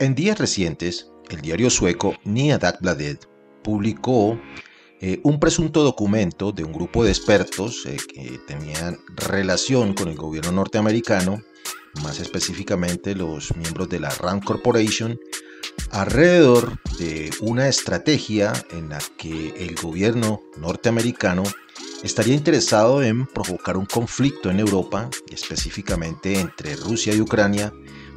En días recientes, el diario sueco Nya Dagbladet publicó eh, un presunto documento de un grupo de expertos eh, que tenían relación con el gobierno norteamericano, más específicamente los miembros de la RAND Corporation, alrededor de una estrategia en la que el gobierno norteamericano estaría interesado en provocar un conflicto en Europa, específicamente entre Rusia y Ucrania,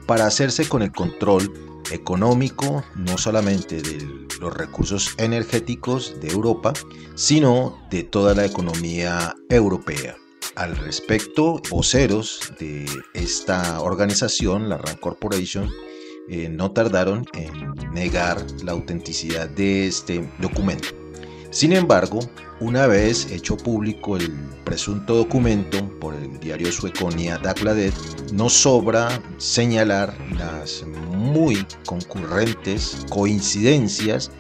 para hacerse con el control económico, no solamente de los recursos energéticos de Europa, sino de toda la economía europea. Al respecto, voceros de esta organización, la RAND Corporation, eh, no tardaron en negar la autenticidad de este documento. Sin embargo, una vez hecho público el presunto documento por el diario sueco Nia Dagbladet, no sobra señalar las muy concurrentes coincidencias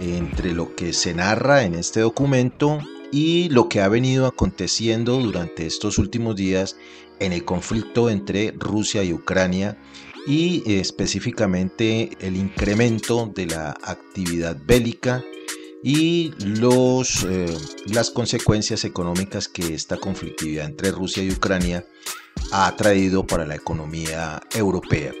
entre lo que se narra en este documento y lo que ha venido aconteciendo durante estos últimos días en el conflicto entre Rusia y Ucrania y específicamente el incremento de la actividad bélica y los, eh, las consecuencias económicas que esta conflictividad entre Rusia y Ucrania ha traído para la economía europea.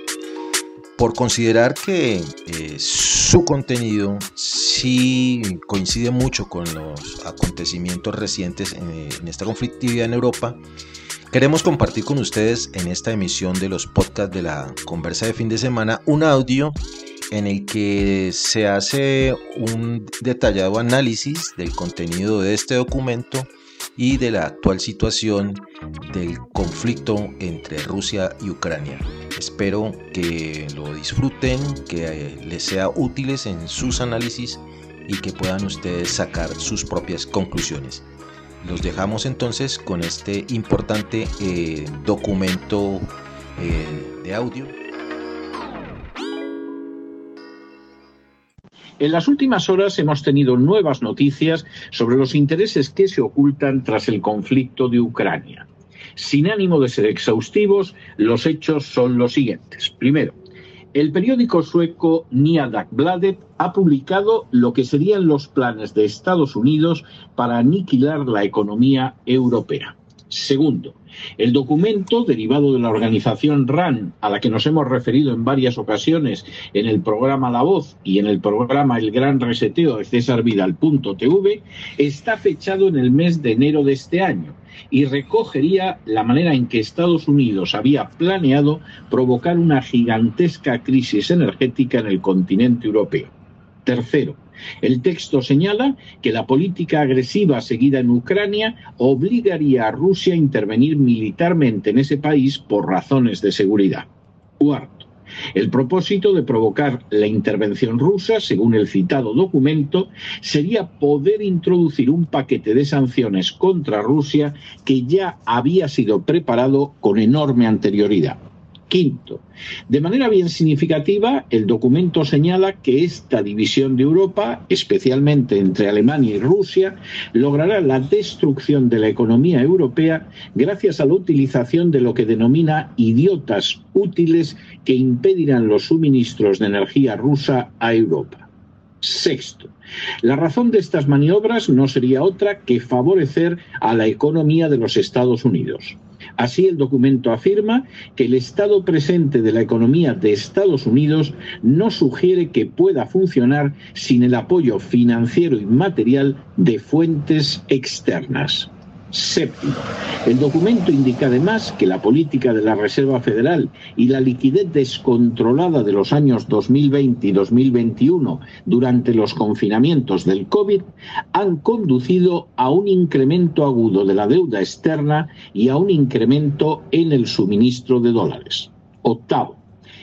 Por considerar que eh, su contenido sí coincide mucho con los acontecimientos recientes en, en esta conflictividad en Europa, queremos compartir con ustedes en esta emisión de los podcasts de la conversa de fin de semana un audio en el que se hace un detallado análisis del contenido de este documento y de la actual situación del conflicto entre Rusia y Ucrania. Espero que lo disfruten, que les sea útiles en sus análisis y que puedan ustedes sacar sus propias conclusiones. Los dejamos entonces con este importante eh, documento eh, de audio En las últimas horas hemos tenido nuevas noticias sobre los intereses que se ocultan tras el conflicto de Ucrania. Sin ánimo de ser exhaustivos, los hechos son los siguientes. Primero, el periódico sueco Nya Dagbladet ha publicado lo que serían los planes de Estados Unidos para aniquilar la economía europea. Segundo, el documento derivado de la organización RAN, a la que nos hemos referido en varias ocasiones en el programa La Voz y en el programa El Gran Reseteo de César Vidal.tv, está fechado en el mes de enero de este año y recogería la manera en que Estados Unidos había planeado provocar una gigantesca crisis energética en el continente europeo. Tercero, el texto señala que la política agresiva seguida en Ucrania obligaría a Rusia a intervenir militarmente en ese país por razones de seguridad. Cuarto, el propósito de provocar la intervención rusa, según el citado documento, sería poder introducir un paquete de sanciones contra Rusia que ya había sido preparado con enorme anterioridad. Quinto, de manera bien significativa, el documento señala que esta división de Europa, especialmente entre Alemania y Rusia, logrará la destrucción de la economía europea gracias a la utilización de lo que denomina idiotas útiles que impedirán los suministros de energía rusa a Europa. Sexto, la razón de estas maniobras no sería otra que favorecer a la economía de los Estados Unidos. Así, el documento afirma que el estado presente de la economía de Estados Unidos no sugiere que pueda funcionar sin el apoyo financiero y material de fuentes externas. Séptimo, el documento indica además que la política de la Reserva Federal y la liquidez descontrolada de los años 2020 y 2021 durante los confinamientos del COVID han conducido a un incremento agudo de la deuda externa y a un incremento en el suministro de dólares. Octavo,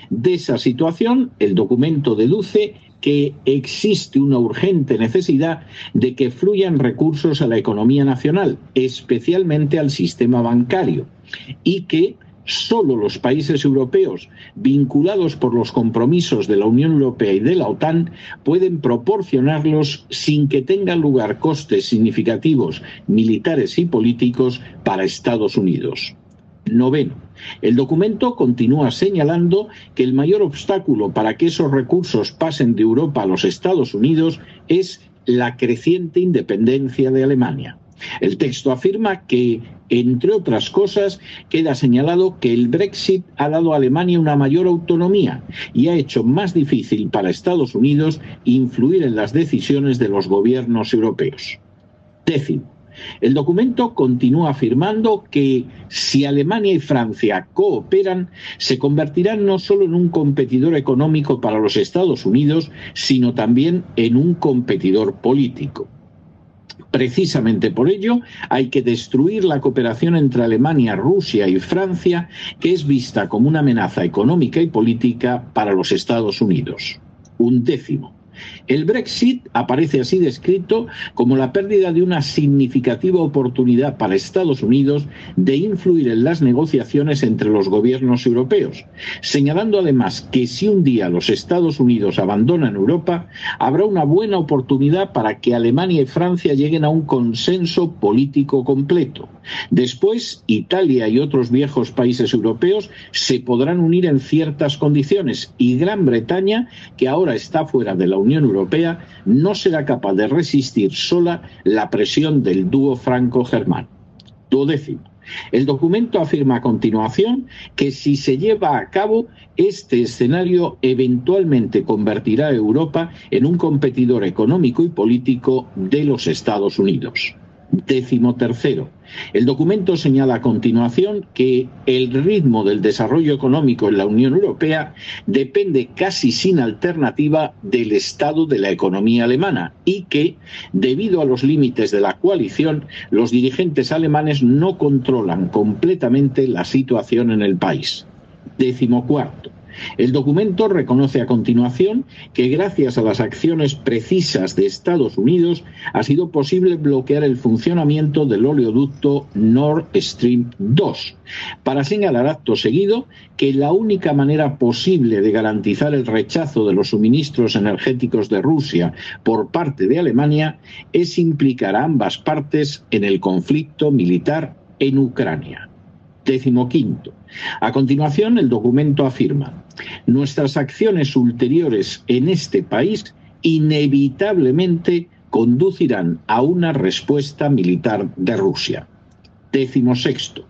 de esa situación, el documento deduce que existe una urgente necesidad de que fluyan recursos a la economía nacional, especialmente al sistema bancario, y que solo los países europeos vinculados por los compromisos de la Unión Europea y de la OTAN pueden proporcionarlos sin que tengan lugar costes significativos militares y políticos para Estados Unidos. Noveno. El documento continúa señalando que el mayor obstáculo para que esos recursos pasen de Europa a los Estados Unidos es la creciente independencia de Alemania. El texto afirma que, entre otras cosas, queda señalado que el Brexit ha dado a Alemania una mayor autonomía y ha hecho más difícil para Estados Unidos influir en las decisiones de los gobiernos europeos. Décimo, el documento continúa afirmando que si Alemania y Francia cooperan, se convertirán no solo en un competidor económico para los Estados Unidos, sino también en un competidor político. Precisamente por ello hay que destruir la cooperación entre Alemania, Rusia y Francia, que es vista como una amenaza económica y política para los Estados Unidos. Un décimo. El Brexit aparece así descrito como la pérdida de una significativa oportunidad para Estados Unidos de influir en las negociaciones entre los gobiernos europeos, señalando además que si un día los Estados Unidos abandonan Europa, habrá una buena oportunidad para que Alemania y Francia lleguen a un consenso político completo. Después, Italia y otros viejos países europeos se podrán unir en ciertas condiciones y Gran Bretaña, que ahora está fuera de la Unión Europea, no será capaz de resistir sola la presión del dúo franco-germán. Duodécimo. El documento afirma a continuación que si se lleva a cabo, este escenario eventualmente convertirá a Europa en un competidor económico y político de los Estados Unidos. Décimo tercero. El documento señala a continuación que el ritmo del desarrollo económico en la Unión Europea depende casi sin alternativa del estado de la economía alemana y que, debido a los límites de la coalición, los dirigentes alemanes no controlan completamente la situación en el país. Décimo cuarto. El documento reconoce a continuación que gracias a las acciones precisas de Estados Unidos ha sido posible bloquear el funcionamiento del oleoducto Nord Stream 2, para señalar acto seguido que la única manera posible de garantizar el rechazo de los suministros energéticos de Rusia por parte de Alemania es implicar a ambas partes en el conflicto militar en Ucrania. Décimo quinto. A continuación, el documento afirma, nuestras acciones ulteriores en este país inevitablemente conducirán a una respuesta militar de Rusia. Décimo sexto.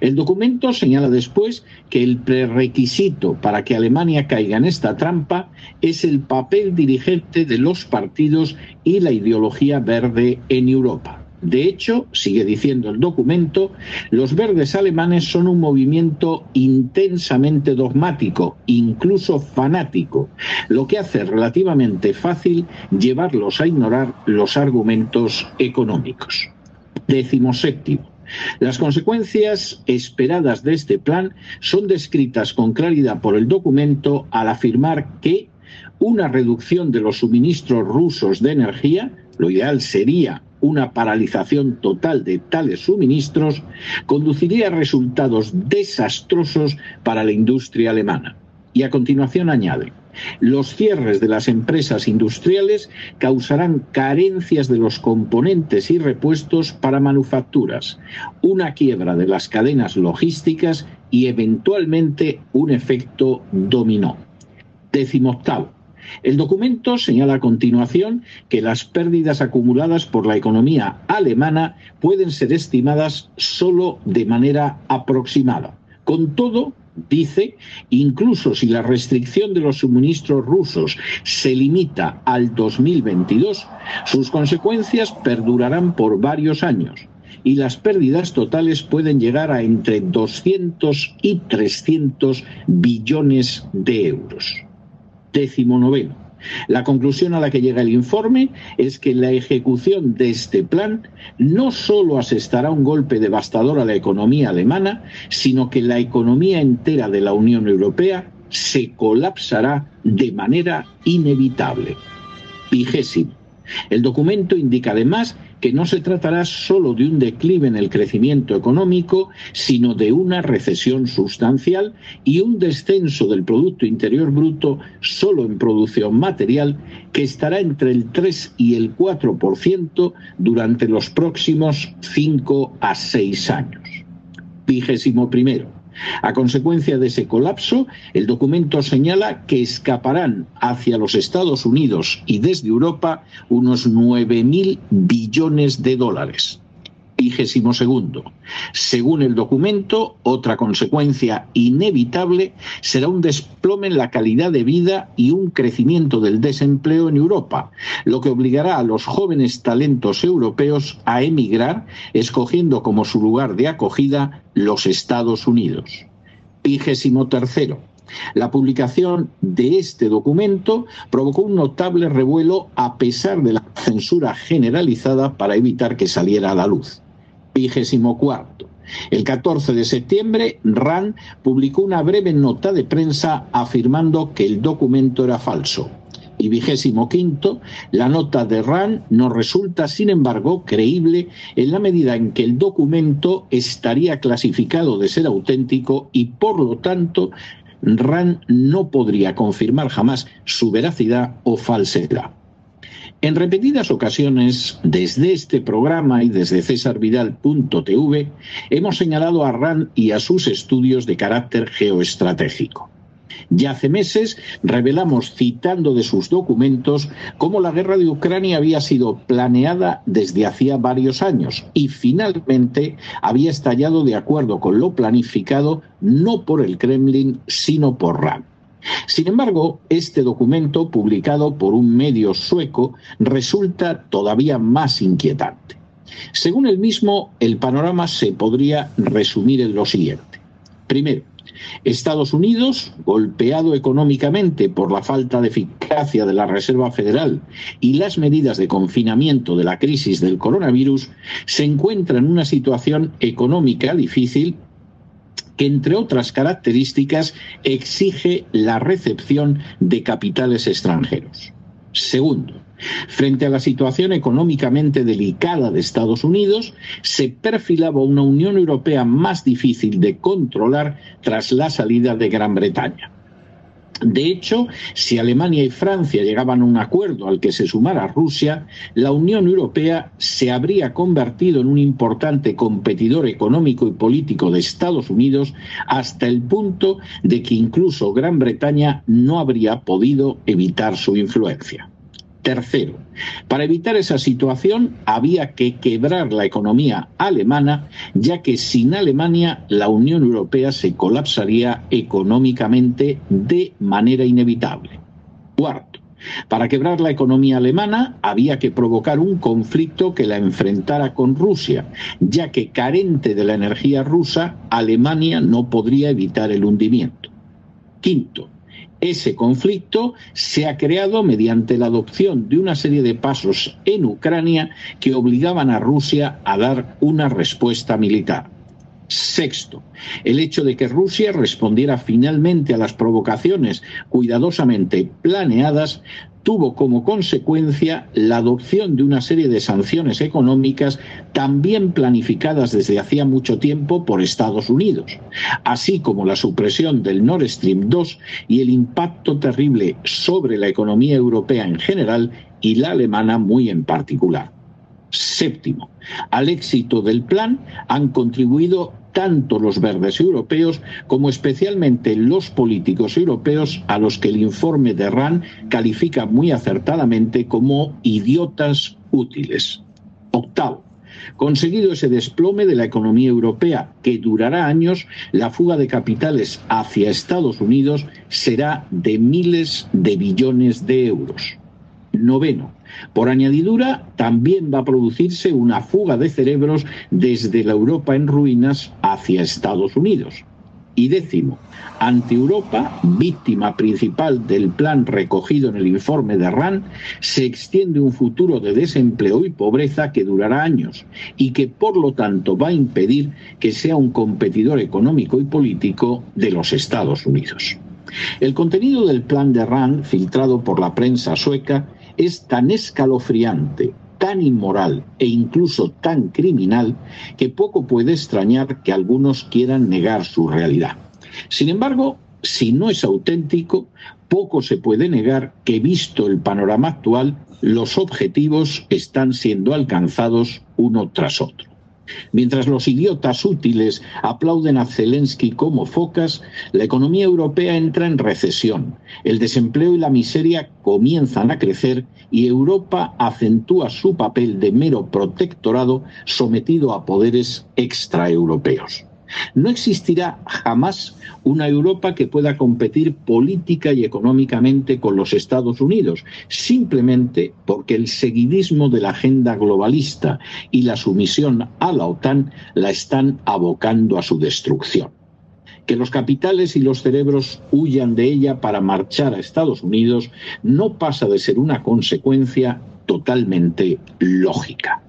El documento señala después que el prerequisito para que Alemania caiga en esta trampa es el papel dirigente de los partidos y la ideología verde en Europa. De hecho, sigue diciendo el documento, los verdes alemanes son un movimiento intensamente dogmático, incluso fanático, lo que hace relativamente fácil llevarlos a ignorar los argumentos económicos. Décimo séptimo. Las consecuencias esperadas de este plan son descritas con claridad por el documento al afirmar que una reducción de los suministros rusos de energía, lo ideal sería una paralización total de tales suministros conduciría a resultados desastrosos para la industria alemana. Y a continuación añade, los cierres de las empresas industriales causarán carencias de los componentes y repuestos para manufacturas, una quiebra de las cadenas logísticas y eventualmente un efecto dominó. Décimo octavo. El documento señala a continuación que las pérdidas acumuladas por la economía alemana pueden ser estimadas solo de manera aproximada. Con todo, dice, incluso si la restricción de los suministros rusos se limita al 2022, sus consecuencias perdurarán por varios años y las pérdidas totales pueden llegar a entre 200 y 300 billones de euros. Décimo noveno. La conclusión a la que llega el informe es que la ejecución de este plan no solo asestará un golpe devastador a la economía alemana, sino que la economía entera de la Unión Europea se colapsará de manera inevitable. Vigésimo. El documento indica además que no se tratará solo de un declive en el crecimiento económico, sino de una recesión sustancial y un descenso del Producto Interior Bruto solo en producción material que estará entre el 3 y el 4% durante los próximos 5 a 6 años. Vigésimo primero. A consecuencia de ese colapso, el documento señala que escaparán hacia los Estados Unidos y desde Europa unos 9.000 billones de dólares. Vigésimo segundo. Según el documento, otra consecuencia inevitable será un desplome en la calidad de vida y un crecimiento del desempleo en Europa, lo que obligará a los jóvenes talentos europeos a emigrar, escogiendo como su lugar de acogida los Estados Unidos. Vigésimo tercero. La publicación de este documento provocó un notable revuelo a pesar de la censura generalizada para evitar que saliera a la luz vigésimo cuarto. El 14 de septiembre, RAN publicó una breve nota de prensa afirmando que el documento era falso. Y vigésimo quinto, la nota de RAN no resulta, sin embargo, creíble en la medida en que el documento estaría clasificado de ser auténtico y, por lo tanto, RAN no podría confirmar jamás su veracidad o falsedad. En repetidas ocasiones, desde este programa y desde cesarvidal.tv, hemos señalado a RAN y a sus estudios de carácter geoestratégico. Ya hace meses revelamos, citando de sus documentos, cómo la guerra de Ucrania había sido planeada desde hacía varios años y finalmente había estallado de acuerdo con lo planificado no por el Kremlin, sino por RAN. Sin embargo, este documento, publicado por un medio sueco, resulta todavía más inquietante. Según el mismo, el panorama se podría resumir en lo siguiente. Primero, Estados Unidos, golpeado económicamente por la falta de eficacia de la Reserva Federal y las medidas de confinamiento de la crisis del coronavirus, se encuentra en una situación económica difícil que, entre otras características, exige la recepción de capitales extranjeros. Segundo, frente a la situación económicamente delicada de Estados Unidos, se perfilaba una Unión Europea más difícil de controlar tras la salida de Gran Bretaña. De hecho, si Alemania y Francia llegaban a un acuerdo al que se sumara Rusia, la Unión Europea se habría convertido en un importante competidor económico y político de Estados Unidos hasta el punto de que incluso Gran Bretaña no habría podido evitar su influencia. Tercero, para evitar esa situación había que quebrar la economía alemana, ya que sin Alemania la Unión Europea se colapsaría económicamente de manera inevitable. Cuarto, para quebrar la economía alemana había que provocar un conflicto que la enfrentara con Rusia, ya que carente de la energía rusa, Alemania no podría evitar el hundimiento. Quinto, ese conflicto se ha creado mediante la adopción de una serie de pasos en Ucrania que obligaban a Rusia a dar una respuesta militar. Sexto, el hecho de que Rusia respondiera finalmente a las provocaciones cuidadosamente planeadas tuvo como consecuencia la adopción de una serie de sanciones económicas también planificadas desde hacía mucho tiempo por Estados Unidos, así como la supresión del Nord Stream 2 y el impacto terrible sobre la economía europea en general y la alemana muy en particular. Séptimo, al éxito del plan han contribuido tanto los verdes europeos como especialmente los políticos europeos a los que el informe de RAN califica muy acertadamente como idiotas útiles. Octavo, Conseguido ese desplome de la economía europea que durará años, la fuga de capitales hacia Estados Unidos será de miles de billones de euros. Noveno, por añadidura, también va a producirse una fuga de cerebros desde la Europa en ruinas hacia Estados Unidos. Y décimo, ante Europa, víctima principal del plan recogido en el informe de RAN, se extiende un futuro de desempleo y pobreza que durará años y que por lo tanto va a impedir que sea un competidor económico y político de los Estados Unidos. El contenido del plan de RAN, filtrado por la prensa sueca, es tan escalofriante, tan inmoral e incluso tan criminal que poco puede extrañar que algunos quieran negar su realidad. Sin embargo, si no es auténtico, poco se puede negar que, visto el panorama actual, los objetivos están siendo alcanzados uno tras otro. Mientras los idiotas útiles aplauden a Zelensky como focas, la economía europea entra en recesión, el desempleo y la miseria comienzan a crecer y Europa acentúa su papel de mero protectorado sometido a poderes extraeuropeos. No existirá jamás una Europa que pueda competir política y económicamente con los Estados Unidos, simplemente porque el seguidismo de la agenda globalista y la sumisión a la OTAN la están abocando a su destrucción. Que los capitales y los cerebros huyan de ella para marchar a Estados Unidos no pasa de ser una consecuencia totalmente lógica.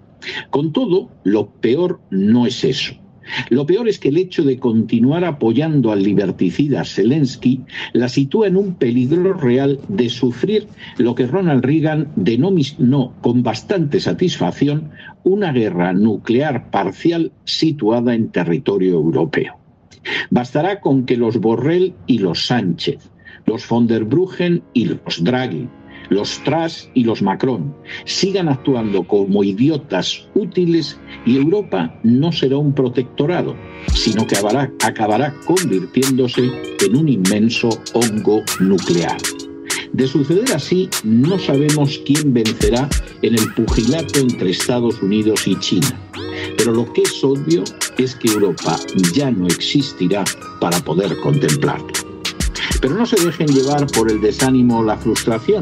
Con todo, lo peor no es eso lo peor es que el hecho de continuar apoyando al liberticida Zelensky la sitúa en un peligro real de sufrir lo que Ronald Reagan denominó con bastante satisfacción una guerra nuclear parcial situada en territorio europeo. Bastará con que los Borrell y los Sánchez, los von der y los Draghi, los Truss y los Macron sigan actuando como idiotas útiles y Europa no será un protectorado, sino que acabará, acabará convirtiéndose en un inmenso hongo nuclear. De suceder así, no sabemos quién vencerá en el pugilato entre Estados Unidos y China. Pero lo que es obvio es que Europa ya no existirá para poder contemplarlo. Pero no se dejen llevar por el desánimo o la frustración